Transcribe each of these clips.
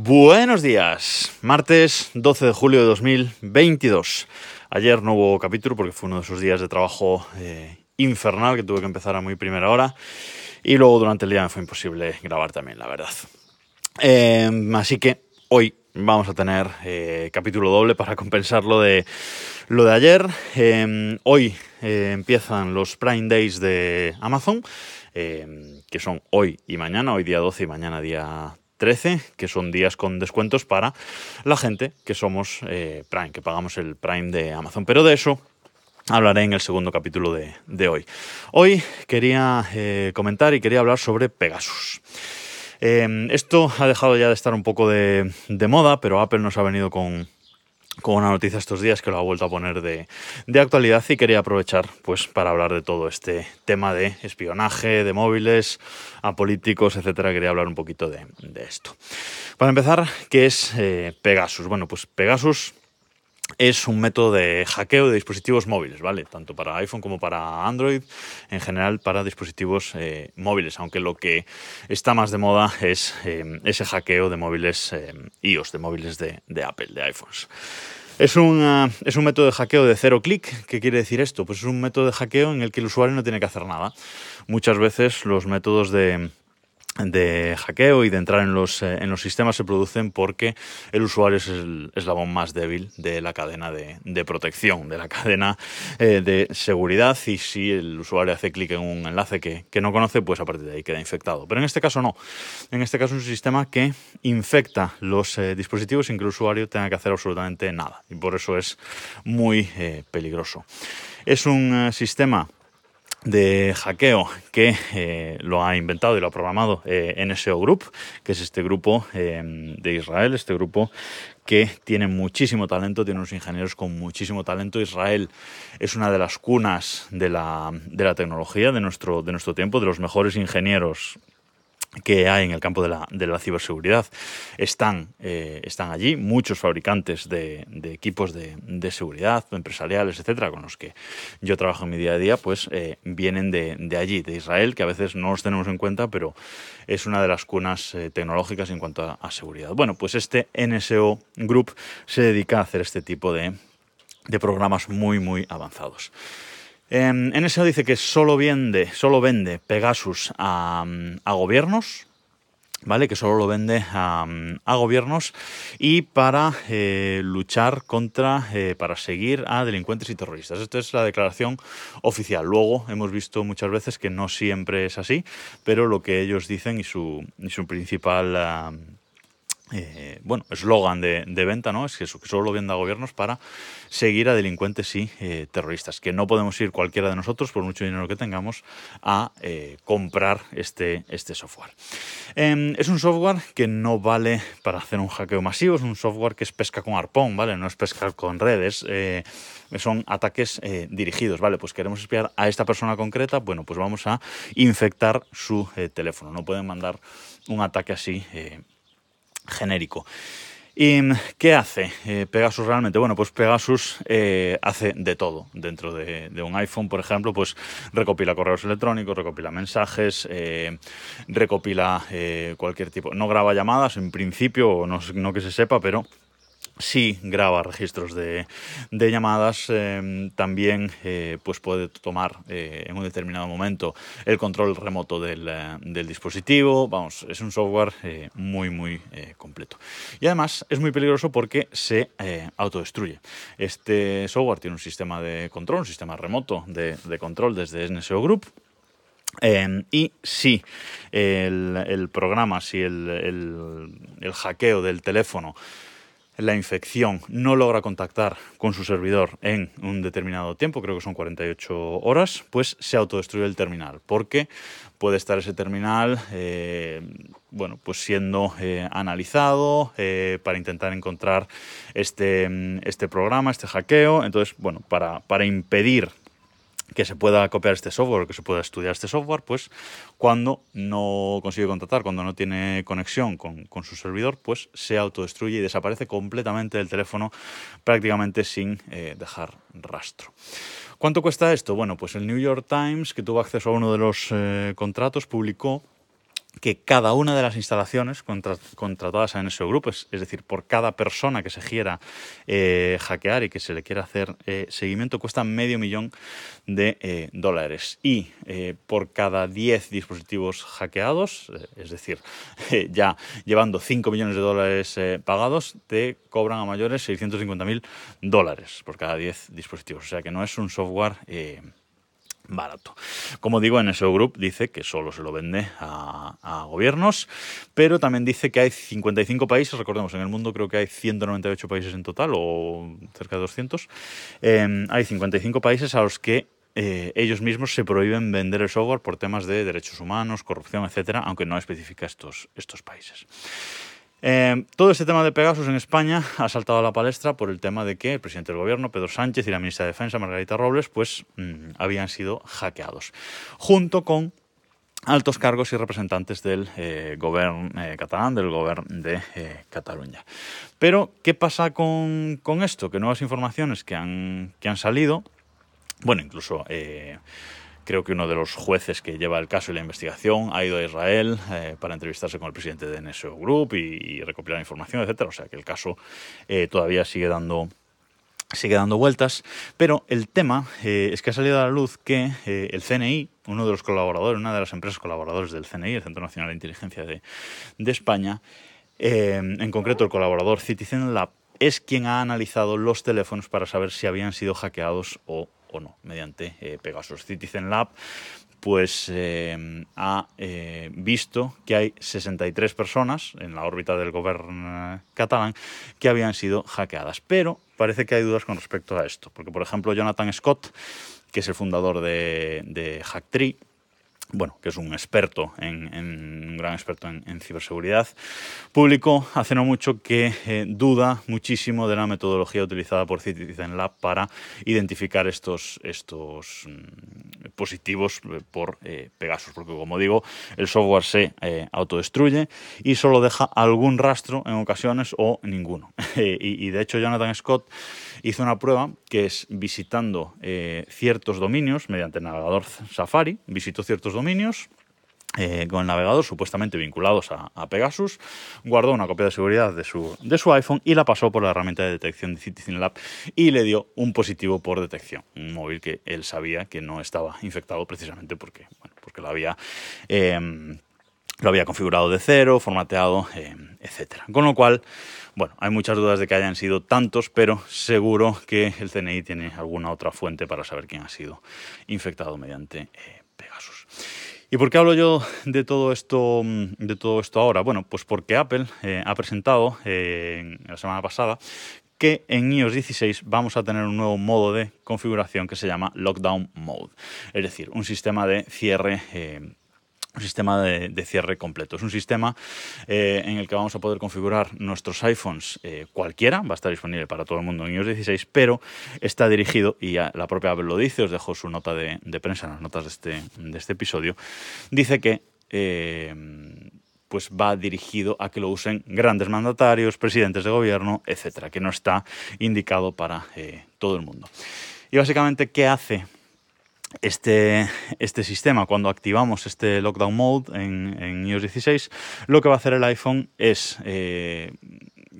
Buenos días, martes 12 de julio de 2022. Ayer no hubo capítulo porque fue uno de esos días de trabajo eh, infernal que tuve que empezar a muy primera hora y luego durante el día me fue imposible grabar también, la verdad. Eh, así que hoy vamos a tener eh, capítulo doble para compensar lo de, lo de ayer. hoy empiezan los Prime Days de Amazon, que son hoy y mañana, hoy día 12 y mañana día 13, que son días con descuentos para la gente que somos eh, Prime, que pagamos el Prime de Amazon. Pero de eso hablaré en el segundo capítulo de, hoy. Hoy quería eh, comentar y quería hablar sobre Pegasus. Eh, esto ha dejado ya de estar un poco de, de moda, pero Apple nos ha venido con, con una noticia estos días que lo ha vuelto a poner de, actualidad y quería aprovechar pues para hablar de todo este tema de espionaje, de móviles, a políticos, etcétera. Quería hablar un poquito de, esto. Para empezar, ¿qué es eh, Pegasus? Bueno, pues Pegasus es un método de hackeo de dispositivos móviles, ¿vale? Tanto para iPhone como para Android, en general para dispositivos eh, móviles, aunque lo que está más de moda es eh, ese hackeo de móviles iOS, de móviles de, de, Apple, de iPhones. Es un, es un método de hackeo de cero clic. ¿Qué quiere decir esto? Pues es un método de hackeo en el que el usuario no tiene que hacer nada. Muchas veces los métodos de, de hackeo y de entrar en los, eh, en los sistemas se producen porque el usuario es el eslabón más débil de la cadena de, protección, de la cadena eh, de seguridad y si el usuario hace clic en un enlace que, no conoce, pues a partir de ahí queda infectado. Pero en este caso no. En este caso es un sistema que infecta los eh, dispositivos sin que el usuario tenga que hacer absolutamente nada y por eso es muy peligroso. Es un sistema de hackeo que eh, lo ha inventado y lo ha programado eh, NSO Group, que es este grupo eh, de Israel, este grupo que tiene muchísimo talento, tiene unos ingenieros con muchísimo talento. Israel es una de las cunas de la, de la tecnología de nuestro, de nuestro tiempo, de los mejores ingenieros que hay en el campo de la, de la ciberseguridad están, eh, están allí, muchos fabricantes de, equipos de, seguridad, empresariales, etcétera, con los que yo trabajo en mi día a día, pues eh, vienen de, allí, de Israel, que a veces no los tenemos en cuenta, pero es una de las cunas eh, tecnológicas en cuanto a, a, seguridad. Bueno, pues este NSO Group se dedica a hacer este tipo de, de programas muy, muy avanzados. En NSO dice que solo vende, solo vende Pegasus a, gobiernos, ¿vale? Que solo lo vende a, gobiernos y para eh, luchar contra, eh, para seguir a delincuentes y terroristas. Esta es la declaración oficial. Luego hemos visto muchas veces que no siempre es así, pero lo que ellos dicen y su, su principal... Eh, bueno, eslogan de, venta, ¿no? Es que, solo lo venda a gobiernos para seguir a delincuentes y eh, terroristas. Que no podemos ir cualquiera de nosotros, por mucho dinero que tengamos, a eh, comprar este, este software. Em, es un software que no vale para hacer un hackeo masivo, es un software que es pesca con arpón, ¿vale? No es pescar con redes. son ataques dirigidos, ¿vale? Pues queremos espiar a esta persona concreta, bueno, pues vamos a infectar su teléfono. No pueden mandar un ataque así genérico. ¿Y qué hace eh, Pegasus realmente? Bueno, pues Pegasus eh, hace de todo dentro de, un iPhone, por ejemplo, pues recopila correos electrónicos, recopila mensajes, eh, recopila cualquier tipo. No graba llamadas en principio, no, no que se sepa, pero si graba registros de, llamadas, em, también eh, pues puede tomar eh, en un determinado momento el control remoto del, eh, dispositivo. Vamos, es un software muy, muy completo. Y además es muy peligroso porque se autodestruye. Este software tiene un sistema de control, un sistema remoto de, control desde NSO Group. Em, y si el, programa, si el, el hackeo del teléfono la infección no logra contactar con su servidor en un determinado tiempo, creo que son 48 horas, pues se autodestruye el terminal, porque puede estar ese terminal, eh, bueno, pues siendo eh, analizado eh, para intentar encontrar este, este programa, este hackeo. Entonces, bueno, para, para impedir que se pueda copiar este software, que se pueda estudiar este software, pues cuando no consigue contactar, cuando no tiene conexión con, su servidor, pues se autodestruye y desaparece completamente del teléfono prácticamente sin eh, dejar rastro. ¿Cuánto cuesta esto? Bueno, pues el New York Times, que tuvo acceso a uno de los eh, contratos, publicó que cada una de las instalaciones contratadas a NSO Group, es, decir, por cada persona que se quiera eh, hackear y que se le quiera hacer eh, seguimiento, cuesta medio millón de eh, dólares. Y por cada 10 dispositivos hackeados, es decir, ya llevando 5 millones de dólares pagados, te cobran a mayores 650.000 dólares por cada 10 dispositivos. O sea que no es un software barato. Como digo, en ese Group dice que solo se lo vende a, gobiernos, pero también dice que hay 55 países, recordemos, en el mundo creo que hay 198 países en total, o cerca de 200, em, hay 55 países a los que eh, ellos mismos se prohíben vender el software por temas de derechos humanos, corrupción, etcétera, aunque no especifica estos, estos países. Eh, todo este tema de Pegasus en España ha saltado a la palestra por el tema de que el presidente del gobierno, Pedro Sánchez, y la ministra de Defensa, Margarita Robles, pues mm, habían sido hackeados, junto con altos cargos y representantes del eh, gobierno eh, catalán, del gobierno de Cataluña. Pero, ¿qué pasa con, esto? Que nuevas informaciones que han, que han salido, bueno, incluso Creo que uno de los jueces que lleva el caso y la investigación ha ido a Israel eh, para entrevistarse con el presidente de NSO Group y, recopilar información, etcétera. O sea que el caso eh, todavía sigue dando sigue dando vueltas, pero el tema eh, es que ha salido a la luz que el CNI, uno de los colaboradores, una de las empresas colaboradores del CNI, el Centro Nacional de Inteligencia de, España, en concreto el colaborador Citizen Lab, es quien ha analizado los teléfonos para saber si habían sido hackeados o o no, mediante eh, Pegasus Citizen Lab, pues eh, ha eh, visto que hay 63 personas en la órbita del gobierno catalán que habían sido hackeadas. Pero parece que hay dudas con respecto a esto, porque por ejemplo Jonathan Scott, que es el fundador de, de Hacktree, bueno, que es un experto, en, un gran experto en, ciberseguridad, publicó hace no mucho que eh, duda muchísimo de la metodología utilizada por Citizen Lab para identificar estos, estos mm, positivos eh, por eh, Pegasus, porque como digo, el software se autodestruye y solo deja algún rastro en ocasiones o ninguno. y, y de hecho Jonathan Scott hizo una prueba que es visitando ciertos dominios mediante el navegador Safari, visitó ciertos dominios eh, con el navegador supuestamente vinculados a, Pegasus, guardó una copia de seguridad de su, de su iPhone y la pasó por la herramienta de detección de Citizen Lab y le dio un positivo por detección. Un móvil que él sabía que no estaba infectado precisamente porque, porque lo había... Em, lo había configurado de cero, formateado, em, etc. Con lo cual, bueno, hay muchas dudas de que hayan sido tantos, pero seguro que el CNI tiene alguna otra fuente para saber quién ha sido infectado mediante eh. ¿Y por qué hablo yo de todo esto, de todo esto ahora? Bueno, pues porque Apple eh, ha presentado eh, la semana pasada que en iOS 16 vamos a tener un nuevo modo de configuración que se llama Lockdown Mode, es decir, un sistema de cierre eh, un sistema de, cierre completo. Es un sistema eh, en el que vamos a poder configurar nuestros iPhones eh, cualquiera, va a estar disponible para todo el mundo en iOS 16, pero está dirigido, y la propia Apple lo dice, os dejo su nota de, prensa en las notas de este, de este episodio, dice que eh, pues va dirigido a que lo usen grandes mandatarios, presidentes de gobierno, etcétera, que no está indicado para todo el mundo. Y básicamente, ¿qué hace este, este sistema, cuando activamos este lockdown mode en, iOS 16, lo que va a hacer el iPhone es eh,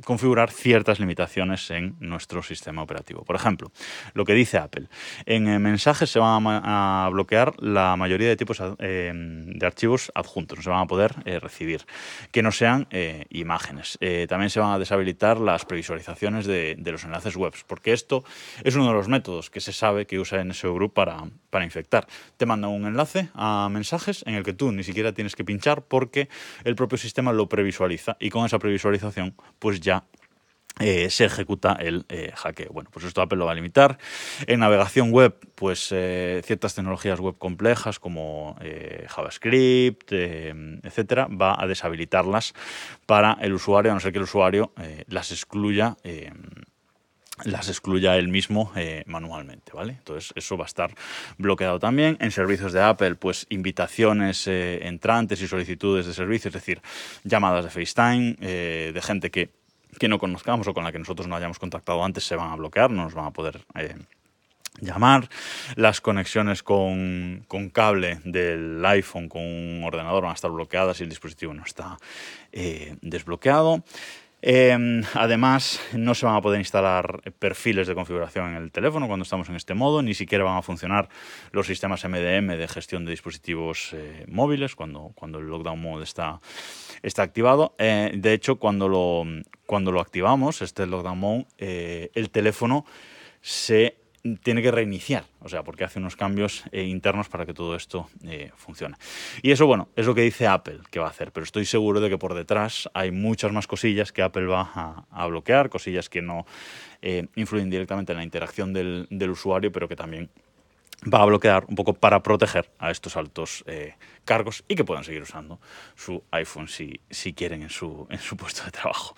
configurar ciertas limitaciones en nuestro sistema operativo. Por ejemplo, lo que dice Apple, en eh, mensajes se van a, bloquear la mayoría de tipos eh, de archivos adjuntos, no se van a poder recibir, que no sean imágenes. también se van a deshabilitar las previsualizaciones de, los enlaces web, porque esto es uno de los métodos que se sabe que usa NSO Group para, para infectar. Te manda un enlace a mensajes en el que tú ni siquiera tienes que pinchar porque el propio sistema lo previsualiza y con esa previsualización pues ya eh, se ejecuta el eh, hackeo. Bueno, pues esto Apple lo va a limitar. En navegación web, pues eh, ciertas tecnologías web complejas como JavaScript, etcétera, va a deshabilitarlas para el usuario, a no ser que el usuario las excluya las excluya él mismo manualmente, ¿vale? Entonces eso va a estar bloqueado también. En servicios de Apple, pues invitaciones entrantes y solicitudes de servicio, es decir, llamadas de FaceTime de gente que que no conozcamos o con la que nosotros no hayamos contactado antes se van a bloquear, no nos van a poder eh, llamar. Las conexiones con, cable del iPhone con un ordenador van a estar bloqueadas si el dispositivo no está eh, desbloqueado. Em, además, no se van a poder instalar perfiles de configuración en el teléfono cuando estamos en este modo, ni siquiera van a funcionar los sistemas MDM de gestión de dispositivos eh, móviles cuando, cuando el lockdown mode está, está activado. Eh, de hecho, cuando lo, cuando lo activamos, este lockdown mode, el teléfono se tiene que reiniciar, o sea, porque hace unos cambios eh, internos para que todo esto eh, funcione. Y eso, bueno, es lo que dice Apple que va a hacer, pero estoy seguro de que por detrás hay muchas más cosillas que Apple va a, bloquear, cosillas que no eh, influyen directamente en la interacción del, usuario, pero que también va a bloquear un poco para proteger a estos altos cargos y que puedan seguir usando su iPhone si, quieren en su puesto de trabajo.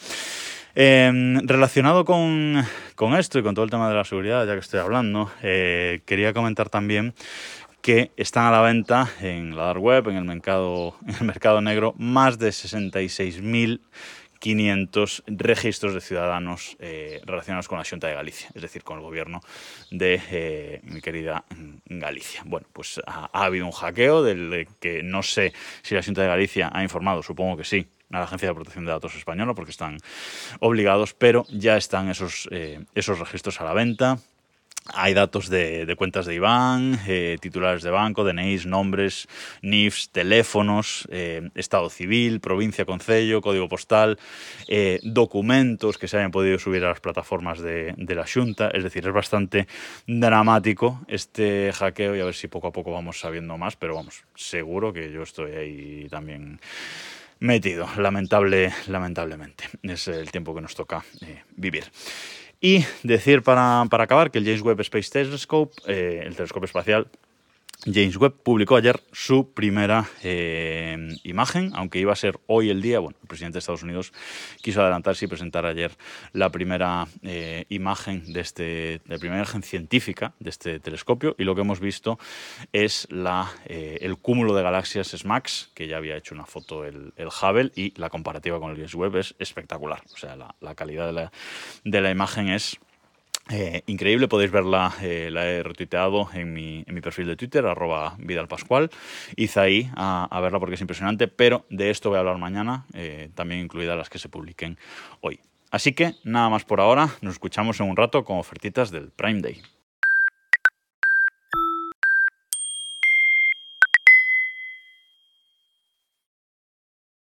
Em, relacionado con, esto y con todo el tema de la seguridad, ya que estoy hablando, eh, quería comentar también que están a la venta en la dark web, en el mercado, en el mercado negro, más de 66.500 registros de ciudadanos eh, relacionados con la Junta de Galicia, es decir, con el gobierno de eh, mi querida Galicia. Bueno, pues ha, ha, habido un hackeo del que no sé si la Junta de Galicia ha informado, supongo que sí, a la Agencia de Protección de Datos Española porque están obligados, pero ya están esos, eh, esos registros a la venta. Hay datos de, cuentas de Iván, eh, titulares de banco, DNIs, nombres, NIFs, teléfonos, eh, estado civil, provincia, concello, código postal, documentos que se hayan podido subir a las plataformas de, de, la Junta. Es decir, es bastante dramático este hackeo y a ver si poco a poco vamos sabiendo más, pero vamos, seguro que yo estoy ahí también metido, lamentable, lamentablemente. Es el tiempo que nos toca eh, vivir. Y decir para, para, acabar que el James Webb Space Telescope, eh, el telescopio espacial, James Webb publicó ayer su primera eh, imagen, aunque iba a ser hoy el día. Bueno, el presidente de Estados Unidos quiso adelantarse y presentar ayer la primera eh, imagen de este, la primera imagen científica de este telescopio. Y lo que hemos visto es la, eh, el cúmulo de galaxias SMAX, que ya había hecho una foto el, el Hubble, y la comparativa con el James Webb es espectacular. O sea, la, la calidad de la, de la imagen es eh, increíble, podéis verla, eh, la he retuiteado en mi, perfil de Twitter, arroba vidalpascual. Id ahí a, verla porque es impresionante, pero de esto voy a hablar mañana, eh, también incluidas las que se publiquen hoy. Así que nada más por ahora, nos escuchamos en un rato con ofertitas del Prime Day.